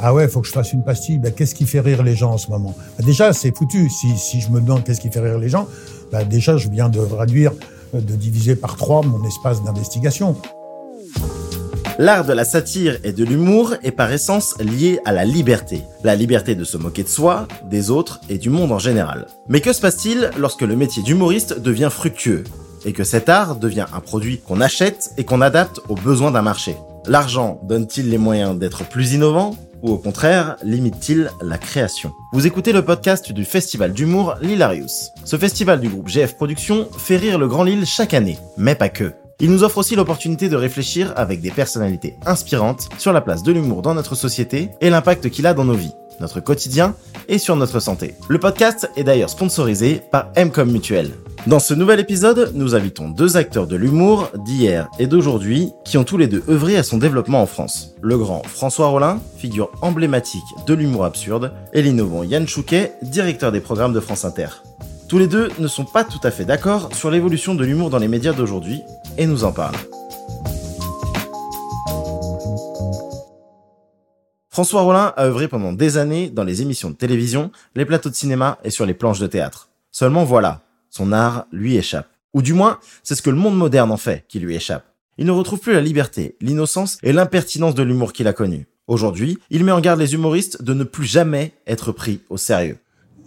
Ah ouais, faut que je fasse une pastille. Ben, qu'est-ce qui fait rire les gens en ce moment? Ben, Déjà, c'est foutu. Si, je me demande qu'est-ce qui fait rire les gens, ben, déjà, je viens de réduire, euh, de diviser par trois mon espace d'investigation. L'art de la satire et de l'humour est par essence lié à la liberté. La liberté de se moquer de soi, des autres et du monde en général. Mais que se passe-t-il lorsque le métier d'humoriste devient fructueux et que cet art devient un produit qu'on achète et qu'on adapte aux besoins d'un marché? L'argent donne-t-il les moyens d'être plus innovant? Ou au contraire, limite-t-il la création? Vous écoutez le podcast du festival d'humour L'Hilarius. Ce festival du groupe GF Productions fait rire le Grand Lille chaque année, mais pas que. Il nous offre aussi l'opportunité de réfléchir avec des personnalités inspirantes sur la place de l'humour dans notre société et l'impact qu'il a dans nos vies, notre quotidien et sur notre santé. Le podcast est d'ailleurs sponsorisé par Mcom Mutuel. Dans ce nouvel épisode, nous invitons deux acteurs de l'humour d'hier et d'aujourd'hui qui ont tous les deux œuvré à son développement en France. Le grand François Rollin, figure emblématique de l'humour absurde, et l'innovant Yann Chouquet, directeur des programmes de France Inter. Tous les deux ne sont pas tout à fait d'accord sur l'évolution de l'humour dans les médias d'aujourd'hui, et nous en parlent. François Rollin a œuvré pendant des années dans les émissions de télévision, les plateaux de cinéma et sur les planches de théâtre. Seulement voilà, son art lui échappe. Ou du moins, c'est ce que le monde moderne en fait qui lui échappe. Il ne retrouve plus la liberté, l'innocence et l'impertinence de l'humour qu'il a connu. Aujourd'hui, il met en garde les humoristes de ne plus jamais être pris au sérieux.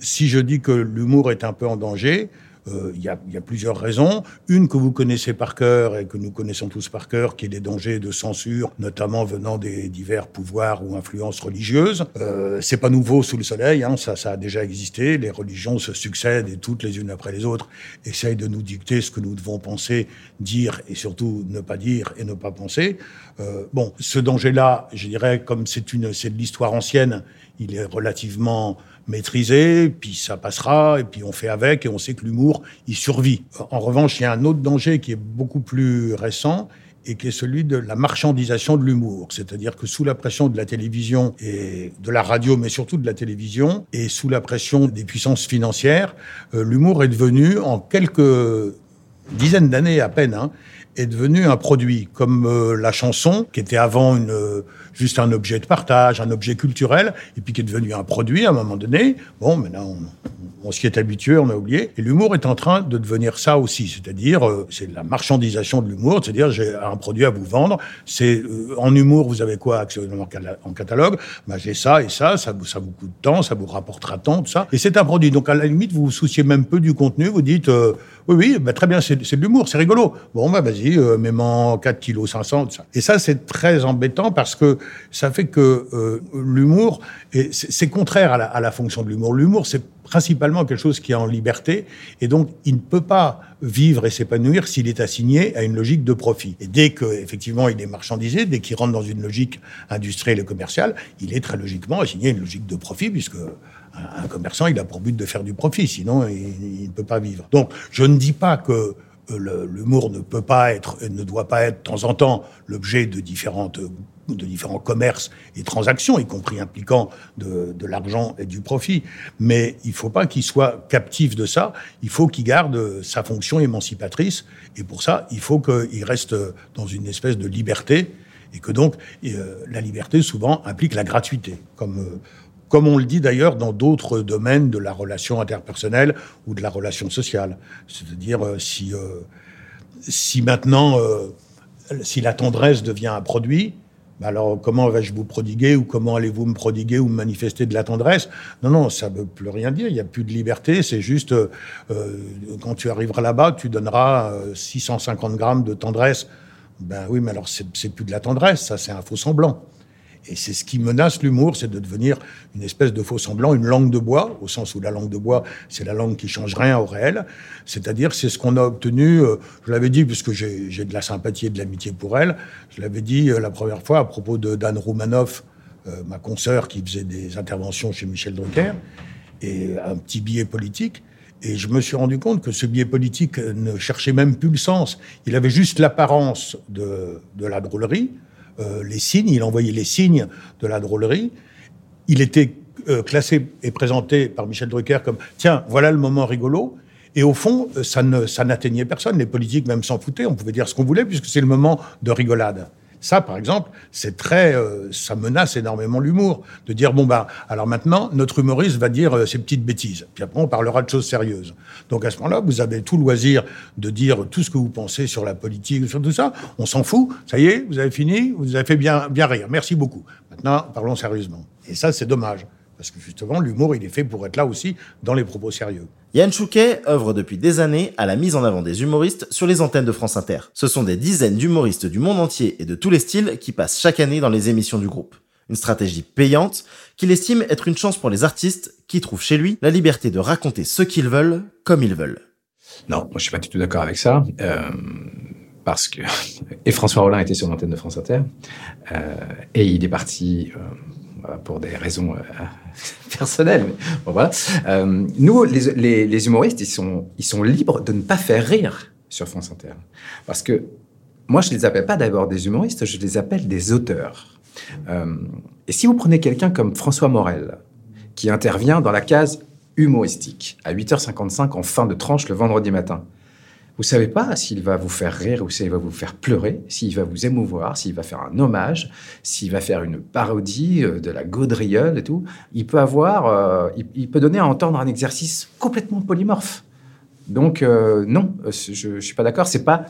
Si je dis que l'humour est un peu en danger, euh, il y, a, plusieurs raisons. Une que vous connaissez par cœur et que nous connaissons tous par cœur, qui est les dangers de censure, notamment venant des divers pouvoirs ou influences religieuses. Euh, c'est pas nouveau sous le soleil, hein, ça, a déjà existé. Les religions se succèdent et toutes les unes après les autres essayent de nous dicter ce que nous devons penser, dire et surtout ne pas dire et ne pas penser. Euh, bon, ce danger-là, je dirais, comme c'est une, c'est de l'histoire ancienne, il est relativement maîtrisé, puis ça passera, et puis on fait avec, et on sait que l'humour, il survit. En revanche, il y a un autre danger qui est beaucoup plus récent, et qui est celui de la marchandisation de l'humour. C'est-à-dire que sous la pression de la télévision et de la radio, mais surtout de la télévision, et sous la pression des puissances financières, euh, l'humour est devenu, en quelques dizaines d'années à peine, hein, est devenu un produit, comme euh, la chanson, qui était avant une, euh, juste un objet de partage, un objet culturel, et puis qui est devenu un produit à un moment donné. Bon, maintenant, on, on s'y est habitué, on a oublié. Et l'humour est en train de devenir ça aussi, c'est-à-dire, euh, c'est la marchandisation de l'humour, c'est-à-dire, j'ai un produit à vous vendre, c'est, en humour, vous avez quoi en catalogue? Ben, J'ai ça et ça, ça vous, ça vous coûte tant, ça vous rapportera tant, tout ça. Et c'est un produit. Donc, à la limite, vous vous souciez même peu du contenu, vous dites, oui, oui, bah, très bien, c'est de l'humour, c'est rigolo. Bon, bah vas-y, euh, même 4 kg 500, ça. Et ça, c'est très embêtant parce que ça fait que euh, l'humour, c'est contraire à la, fonction de l'humour. L'humour, c'est principalement quelque chose qui est en liberté, et donc il ne peut pas vivre et s'épanouir s'il est assigné à une logique de profit. Et dès qu'effectivement il est marchandisé, dès qu'il rentre dans une logique industrielle et commerciale, il est très logiquement assigné à une logique de profit, puisque un commerçant, il a pour but de faire du profit, sinon il, ne peut pas vivre. Donc, je ne dis pas que euh, l'humour ne peut pas être, ne doit pas être de temps en temps l'objet de différentes de différents commerces et transactions, y compris impliquant de, l'argent et du profit. Mais il ne faut pas qu'il soit captif de ça. Il faut qu'il garde sa fonction émancipatrice. Et pour ça, il faut qu'il reste dans une espèce de liberté. Et que donc, euh, la liberté, souvent, implique la gratuité. Comme euh, comme on le dit d'ailleurs dans d'autres domaines de la relation interpersonnelle ou de la relation sociale. C'est-à-dire, euh, si, euh, si maintenant, euh, si la tendresse devient un produit, bah alors comment vais-je vous prodiguer ou comment allez-vous me prodiguer ou me manifester de la tendresse? Non, non, ça ne veut plus rien dire. Il n'y a plus de liberté. C'est juste, quand tu arriveras là-bas, tu donneras 650 grammes de tendresse. Ben oui, mais alors c'est plus de la tendresse, ça c'est un faux semblant. Et c'est ce qui menace l'humour, c'est de devenir une espèce de faux semblant, une langue de bois, au sens où la langue de bois, c'est la langue qui change rien au réel. C'est-à-dire, c'est ce qu'on a obtenu, euh, je l'avais dit, puisque j'ai de la sympathie et de l'amitié pour elle, je l'avais dit euh, la première fois à propos de Dan Roumanoff, euh, ma consoeur qui faisait des interventions chez Michel Drucker, et un petit billet politique. Et je me suis rendu compte que ce biais politique ne cherchait même plus le sens. Il avait juste l'apparence de, de la drôlerie, euh, les signes, il envoyait les signes de la drôlerie. Il était euh, classé et présenté par Michel Drucker comme tiens, voilà le moment rigolo. Et au fond, ça ne, ça n'atteignait personne. Les politiques même s'en foutaient. On pouvait dire ce qu'on voulait puisque c'est le moment de rigolade. Ça, par exemple, c'est très, euh, ça menace énormément l'humour de dire bon bah alors maintenant notre humoriste va dire euh, ses petites bêtises, puis après on parlera de choses sérieuses. Donc à ce moment-là, vous avez tout loisir de dire tout ce que vous pensez sur la politique, sur tout ça. On s'en fout. Ça y est, vous avez fini, vous avez fait bien bien rire. Merci beaucoup. Maintenant, parlons sérieusement. Et ça, c'est dommage. Parce que justement, l'humour, il est fait pour être là aussi dans les propos sérieux. Yann Chouquet œuvre depuis des années à la mise en avant des humoristes sur les antennes de France Inter. Ce sont des dizaines d'humoristes du monde entier et de tous les styles qui passent chaque année dans les émissions du groupe. Une stratégie payante qu'il estime être une chance pour les artistes qui trouvent chez lui la liberté de raconter ce qu'ils veulent comme ils veulent. Non, moi je suis pas du tout d'accord avec ça. Euh, parce que et François Rollin était sur l'antenne de France Inter euh, et il est parti euh, pour des raisons euh, personnelles. Voilà. Euh, nous, les, humoristes, ils sont, ils sont libres de ne pas faire rire sur France Inter. Parce que moi, je les appelle pas d'abord des humoristes, je les appelle des auteurs. Euh, et si vous prenez quelqu'un comme François Morel, qui intervient dans la case humoristique à 8h55 en fin de tranche le vendredi matin, vous savez pas s'il va vous faire rire ou s'il va vous faire pleurer, s'il va vous émouvoir, s'il va faire un hommage, s'il va faire une parodie euh, de la gaudriole et tout. Il peut avoir, euh, il, peut donner à entendre un exercice complètement polymorphe. Donc euh, non, je, je suis pas d'accord. C'est pas,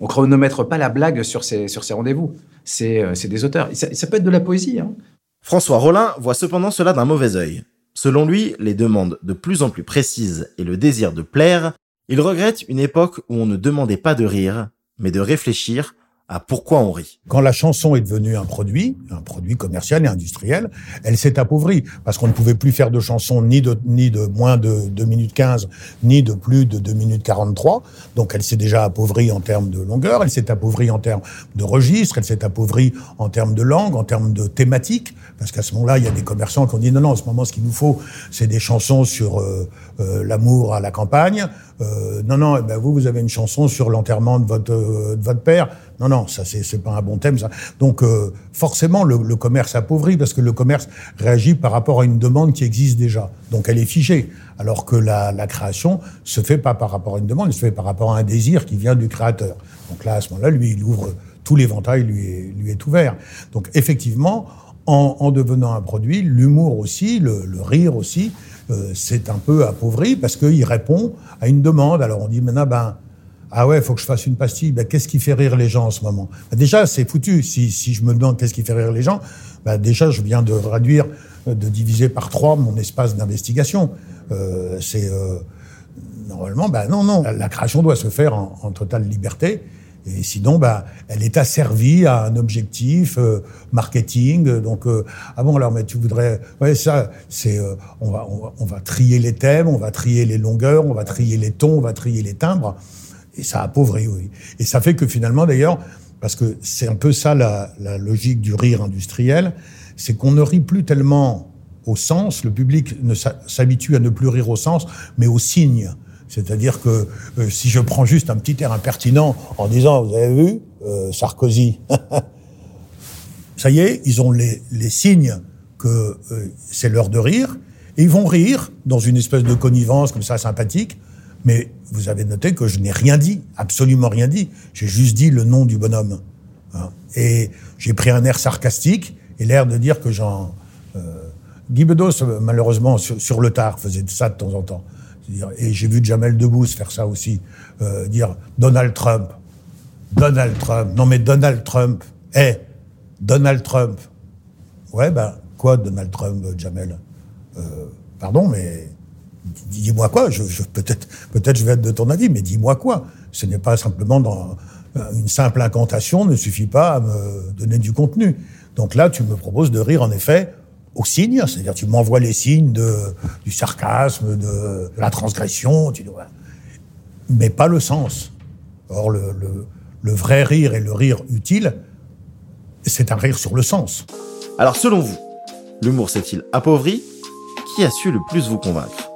on chronomètre pas la blague sur ces sur ces rendez-vous. C'est des auteurs. Ça, ça, peut être de la poésie. Hein. François Rollin voit cependant cela d'un mauvais œil. Selon lui, les demandes de plus en plus précises et le désir de plaire il regrette une époque où on ne demandait pas de rire, mais de réfléchir à pourquoi on rit? Quand la chanson est devenue un produit, un produit commercial et industriel, elle s'est appauvrie parce qu'on ne pouvait plus faire de chansons ni de, ni de moins de 2 minutes 15, ni de plus de 2 minutes 43. Donc elle s'est déjà appauvrie en termes de longueur, elle s'est appauvrie en termes de registre, elle s'est appauvrie en termes de langue, en termes de thématique. Parce qu'à ce moment-là, il y a des commerçants qui ont dit non, non, en ce moment, ce qu'il nous faut, c'est des chansons sur euh, euh, l'amour à la campagne. Euh, non, non, eh ben vous, vous avez une chanson sur l'enterrement de votre, de votre père. Non, non, ça c'est pas un bon thème. Donc euh, forcément, le, commerce appauvrit parce que le commerce réagit par rapport à une demande qui existe déjà. Donc elle est figée. Alors que la, la création se fait pas par rapport à une demande, elle se fait par rapport à un désir qui vient du créateur. Donc là, à ce moment-là, lui, il ouvre tout l'éventail, lui lui est ouvert. Donc effectivement, en, en devenant un produit, l'humour aussi, le, rire aussi, euh, c'est un peu appauvri parce qu'il répond à une demande. Alors on dit maintenant, ben ah ouais, il faut que je fasse une pastille. Ben, qu'est-ce qui fait rire les gens en ce moment? Ben, Déjà, c'est foutu. Si, je me demande qu'est-ce qui fait rire les gens, ben, déjà, je viens de réduire, de diviser par trois mon espace d'investigation. Euh, c'est euh, normalement, non, non. La, création doit se faire en, en totale liberté. Et sinon, elle est asservie à un objectif euh, marketing. Donc, euh, ah bon, alors, mais tu voudrais, ouais, ça, c'est, euh, on va trier les thèmes, on va trier les longueurs, on va trier les tons, on va trier les timbres. Et ça appauvrit, oui. Et ça fait que finalement, d'ailleurs, parce que c'est un peu ça la, logique du rire industriel, c'est qu'on ne rit plus tellement au sens, le public s'habitue à ne plus rire au sens, mais au signe. C'est-à-dire que euh, si je prends juste un petit air impertinent en disant, vous avez vu, euh, Sarkozy, ça y est, ils ont les, les signes que euh, c'est l'heure de rire, et ils vont rire dans une espèce de connivence comme ça sympathique, mais vous avez noté que je n'ai rien dit, absolument rien dit. J'ai juste dit le nom du bonhomme. Hein. Et j'ai pris un air sarcastique et l'air de dire que j'en... Euh, Guy Bedos, malheureusement, sur, le tard, faisait ça de temps en temps. Et j'ai vu Jamel Debbouze faire ça aussi, euh, dire Donald Trump, Donald Trump, non mais Donald Trump, hé, hey, Donald Trump. Ouais, ben, quoi Donald Trump, Jamel? Euh, Pardon, mais dis-moi quoi Peut-être peut je vais être de ton avis, mais dis-moi quoi Ce n'est pas simplement dans une simple incantation, ne suffit pas à me donner du contenu. Donc là, tu me proposes de rire, en effet, au signe, c'est-à-dire tu m'envoies les signes du sarcasme, de, la transgression, tu dois, mais pas le sens. Or, le, le, vrai rire et le rire utile, c'est un rire sur le sens. Alors, selon vous, l'humour s'est-il appauvri? Qui a su le plus vous convaincre?